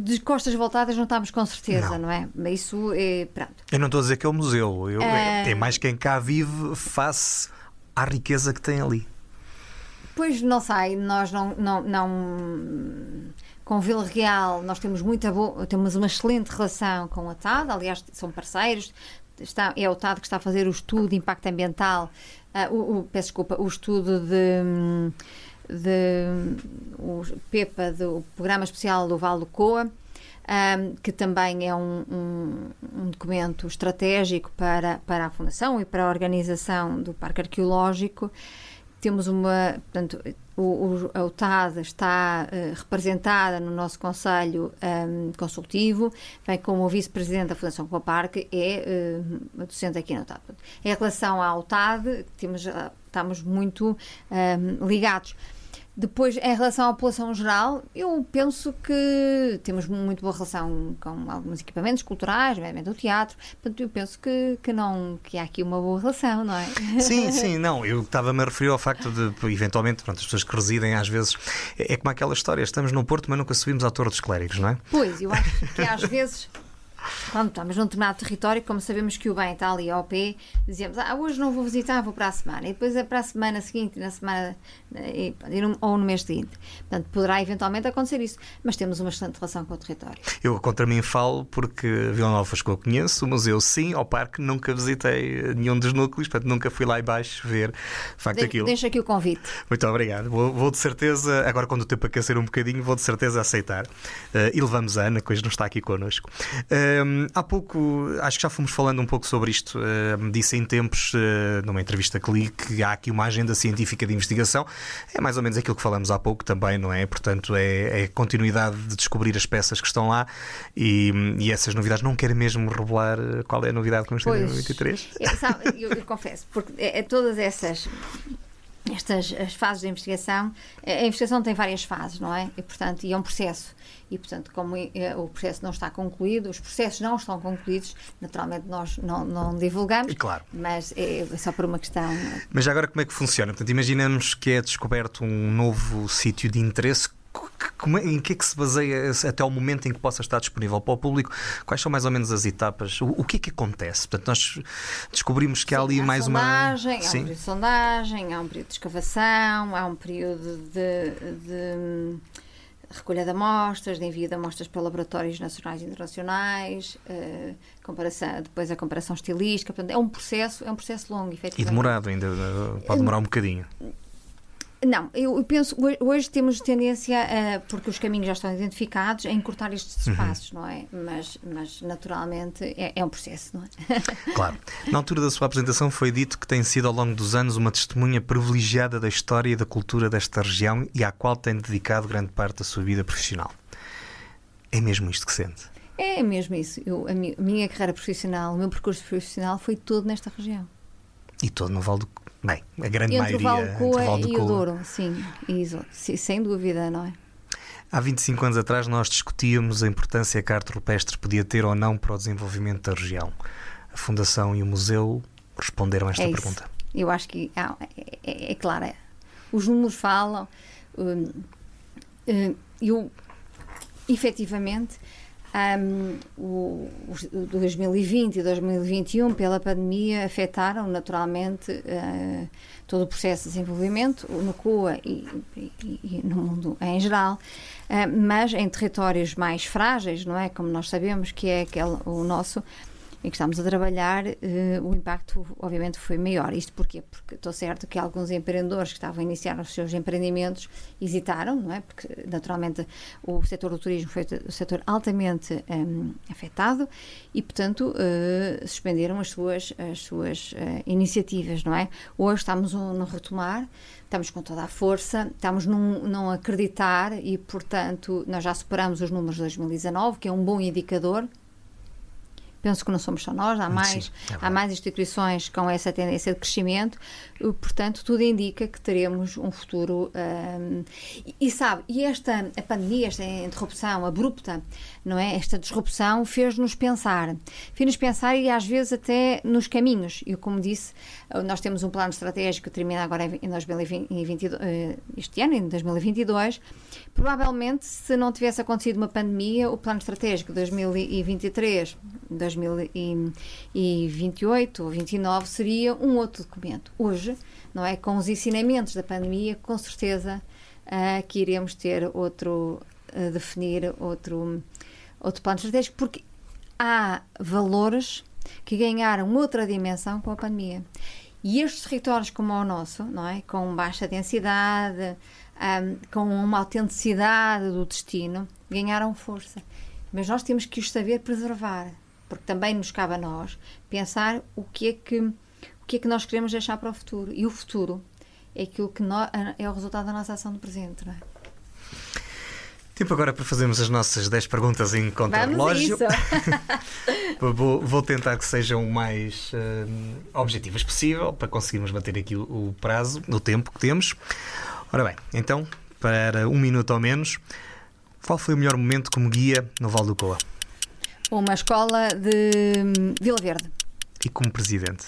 de costas voltadas não estamos com certeza, não, não é? Mas isso é. Pronto. Eu não estou a dizer que é o museu. Eu, é... Tem mais quem cá vive face à riqueza que tem ali. Pois não sei, nós não, não, não com Vila Real nós temos muita boa, temos uma excelente relação com a TAD, aliás são parceiros, está, é o TAD que está a fazer o estudo de impacto ambiental, uh, o, o, peço desculpa, o estudo de hum, de o PEPA, do Programa Especial do Vale do Coa, um, que também é um, um, um, documento estratégico para, para a Fundação e para a organização do Parque Arqueológico. Temos uma, portanto, o, o, a UTAD está uh, representada no nosso Conselho Consultivo, vem como vice-presidente da Fundação Coa Parque, é uh, docente aqui na UTAD. Em relação à UTAD, temos, estamos muito um, ligados. Depois, em relação à população geral, eu penso que temos muito boa relação com alguns equipamentos culturais, nomeadamente o teatro, portanto, eu penso que, que, não, que há aqui uma boa relação, não é? Sim, sim, não, eu estava-me a referir ao facto de, eventualmente, pronto, as pessoas que residem às vezes, é, é como aquela história, estamos no Porto, mas nunca subimos à Torre dos Clérigos, não é? Pois, eu acho que às vezes quando estamos num determinado território, como sabemos que o bem está ali ao pé, dizemos, ah, hoje não vou visitar, vou para a semana. E depois é para a semana seguinte, na semana, e, ou no mês seguinte. Portanto, poderá eventualmente acontecer isso. Mas temos uma excelente relação com o território. Eu contra mim falo porque Vila Nova que eu conheço, o museu sim, ao parque nunca visitei nenhum dos núcleos, portanto nunca fui lá embaixo ver de facto de aquilo. Deixa aqui o convite. Muito obrigado. Vou, vou, de certeza, agora quando o tempo aquecer um bocadinho, vou de certeza aceitar. Uh, e levamos a Ana, que hoje não está aqui connosco. Uh, há pouco, acho que já fomos falando um pouco sobre isto. Uh, disse em tempos, numa entrevista que li, que há aqui uma agenda científica de investigação. É mais ou menos aquilo que falamos há pouco também, não é? Portanto, é, é continuidade de descobrir as peças que estão lá e, e essas novidades. Não quero mesmo revelar qual é a novidade que vamos ter em 2023? É, sabe, eu, eu confesso, porque é, é todas essas estas as fases de investigação, a investigação tem várias fases, não é? E, portanto, e é um processo. E, portanto, como é, o processo não está concluído, os processos não estão concluídos, naturalmente nós não, não divulgamos, claro. mas é só por uma questão. Mas agora como é que funciona? Portanto, imaginamos que é descoberto um novo sítio de interesse como, é, em que é que se baseia até o momento em que possa estar disponível para o público? Quais são mais ou menos as etapas? O, o que é que acontece? Portanto, nós descobrimos que Sim, há ali há mais sondagem, uma. Há um período de sondagem, há um período de escavação, há um período de, de recolha de amostras, de envio de amostras para laboratórios nacionais e internacionais, uh, comparação, depois a comparação estilística. Portanto, é um processo, é um processo longo, efetivamente. E demorado ainda, pode demorar um bocadinho. Não, eu penso, hoje temos tendência, a, porque os caminhos já estão identificados, a encurtar estes uhum. espaços, uhum. não é? Mas, mas naturalmente é, é, um processo, não é? Claro. Na altura da sua apresentação foi dito que tem sido ao longo dos anos uma testemunha privilegiada da história e da cultura desta região e à qual tem dedicado grande parte da sua vida profissional. É mesmo isto que sente? É mesmo isso. Eu, a, minha, a minha carreira profissional, o meu percurso profissional foi todo nesta região. E todo no Val do Bem, a grande entre maioria. O Valcoa entre o e o Douro, sim, sim, sem dúvida, não é? Há 25 anos atrás nós discutíamos a importância que a arte rupestre podia ter ou não para o desenvolvimento da região. A Fundação e o Museu responderam a esta é pergunta. Eu acho que é, é, é claro, é. os números falam. Hum, hum, eu, efetivamente, Um, o, o 2020 e 2021, pela pandemia, afetaram naturalmente uh, todo o processo de desenvolvimento no CUA e, e, e no mundo em geral, uh, mas em territórios mais frágeis, não é? Como nós sabemos que é aquele, o nosso em que estamos a trabalhar, uh, o impacto obviamente foi maior. Isto porquê? Porque estou certo que alguns empreendedores que estavam a iniciar os seus empreendimentos hesitaram, não é? Porque naturalmente o setor do turismo foi o setor altamente um, afetado e, portanto, uh, suspenderam as suas, as suas uh, iniciativas, não é? Hoje estamos no retomar, estamos com toda a força, estamos num, num acreditar e, portanto, nós já superamos os números de 2019, que é um bom indicador penso que não somos só nós, há mais, Sim, é há mais instituições com essa tendência de crescimento, portanto, tudo indica que teremos um futuro. Um, e, e, sabe, e esta a pandemia, esta interrupção abrupta, não é? Esta disrupção fez-nos pensar, fez-nos pensar e às vezes até nos caminhos. E como disse, nós temos um plano estratégico que termina agora em 2022, eh, este ano, em 2022. Provavelmente, se não tivesse acontecido uma pandemia, o plano estratégico 2023, 2028 ou 2029 seria um outro documento. Hoje, não é? Com os ensinamentos da pandemia, com certeza uh, que iremos ter outro, uh, definir outro, outro plano estratégico, porque há valores que ganharam outra dimensão com a pandemia. E estes territórios como o nosso, não é? com baixa densidade, um, com uma autenticidade do destino, ganharam força. Mas nós temos que os saber preservar, porque também nos cabe a nós pensar o que é que, o que, é que nós queremos deixar para o futuro. E o futuro é aquilo que nós, é o resultado da nossa ação do presente. Não é? Tempo agora para fazermos as nossas 10 perguntas em contra-relógio. vou, vou, tentar que sejam o mais uh, objetivas possível para conseguirmos manter aqui o, o prazo, o tempo que temos. Ora bem, então, para um minuto ou menos, qual foi o melhor momento como guia no Val do Coa? Uma escola de hum, Vila Verde. E como presidente?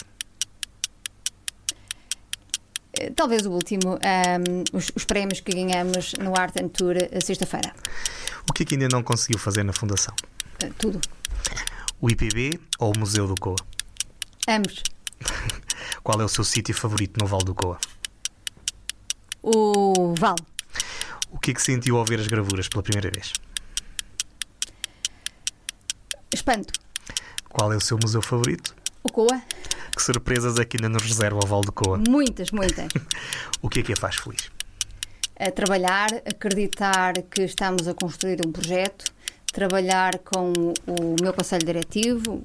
Eh, talvez o último, um, os, os, prémios que ganhamos no Art and Tour eh, sexta-feira. O que é que ainda não conseguiu fazer na Fundação? Uh, tudo. O IPB ou o Museu do Coa? Ambos. Qual é o seu sítio favorito no Val do Coa? O Val. O que é que sentiu ao ver as gravuras pela primeira vez? Espanto. Qual é o seu museu favorito? O Coa. Que surpresas é que ainda nos reserva o Val do Coa? Muitas, muitas. o que é que a faz feliz? A trabalhar, acreditar que estamos a construir um projeto, trabalhar com o meu Conselho Diretivo,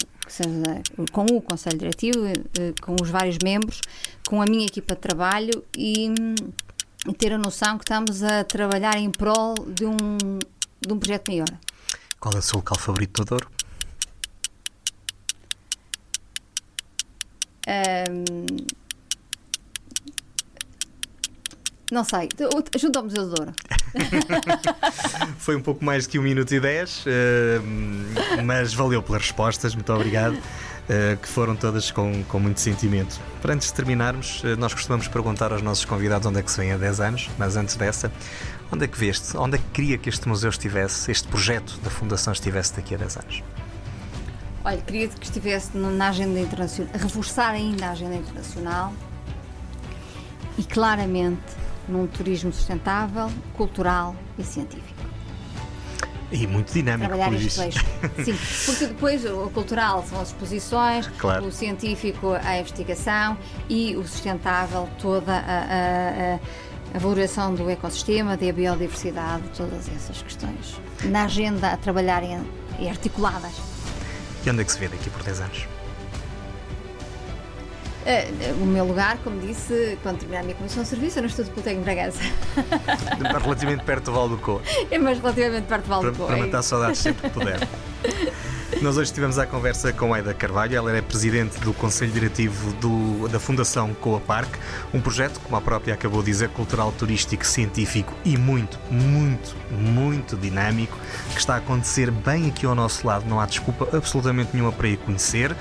com o Conselho Diretivo, eh, com os vários membros, com a minha equipa de trabalho e, e ter a noção que estamos a trabalhar em prol de um, de um projeto maior. Qual é o seu local favorito no Douro? Um, não sei, Museu do Douro. Foi um pouco mais que um minuto e dez, mas valeu pelas respostas, muito obrigado. Uh, que foram todas com, com muito sentimento. Para antes de terminarmos, uh, nós costumamos perguntar aos nossos convidados onde é que se vem há 10 anos, mas antes dessa, onde é que veste, onde é que queria que este museu estivesse, este projeto da Fundação estivesse daqui a 10 anos? Olha, queria que estivesse na agenda internacional, reforçar ainda a agenda internacional e claramente num turismo sustentável, cultural e científico. E muito dinâmico, Trabalhar por isso. Sim, porque depois o cultural são as exposições, claro. o científico a investigação e o sustentável toda a, a, a, valoração do ecossistema, da biodiversidade, todas essas questões. Na agenda a trabalharem e articuladas. E onde é que se vê daqui por 10 anos? Uh, o meu lugar, como disse, quando terminar a minha comissão de serviço, eu não estou de Politeco em Bragança. relativamente perto do Val do Coa. É, mas relativamente perto do Val do Coa. Para, para matar saudades sempre que puder. Nós hoje estivemos à conversa com Aida Carvalho, ela é presidente do Conselho Diretivo do, da Fundação Coa Park, um projeto, como a própria acabou de dizer, cultural, turístico, científico e muito, muito, muito dinâmico, que está a acontecer bem aqui ao nosso lado, não há desculpa absolutamente nenhuma para ir conhecer.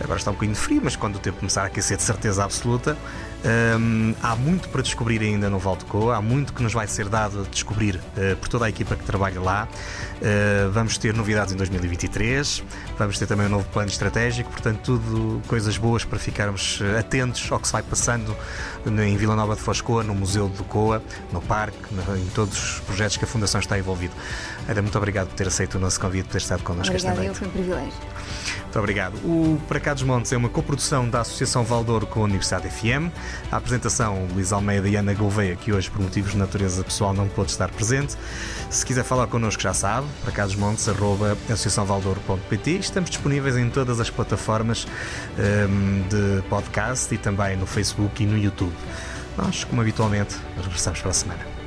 Agora está um bocadinho frio, mas quando o tempo começar a aquecer de certeza absoluta, um, há muito para descobrir ainda no Valdecoa, há muito que nos vai ser dado a descobrir uh, por toda a equipa que trabalha lá. Uh, vamos ter novidades em 2023, vamos ter também um novo plano estratégico, portanto, tudo coisas boas para ficarmos eh, atentos ao que se vai passando em Vila Nova de Foscoa, no Museu de Coa, no Parque, em todos os projetos que a Fundação está envolvida. Era muito obrigado por ter aceito o nosso convite, por ter estado connosco esta noite. foi um privilégio. Muito obrigado. O Para Cá dos Montes é uma coprodução da Associação Valdouro com a Universidade FM. A apresentação, Luís Almeida e Ana Gouveia, que hoje, por motivos de natureza pessoal, não pôde estar presente. Se quiser falar connosco, já sabe, para cá dos montes, arroba associaçãovaldouro.pt. Estamos disponíveis em todas as plataformas um, de podcast e também no Facebook e no YouTube. Nós, como habitualmente, regressamos para a semana.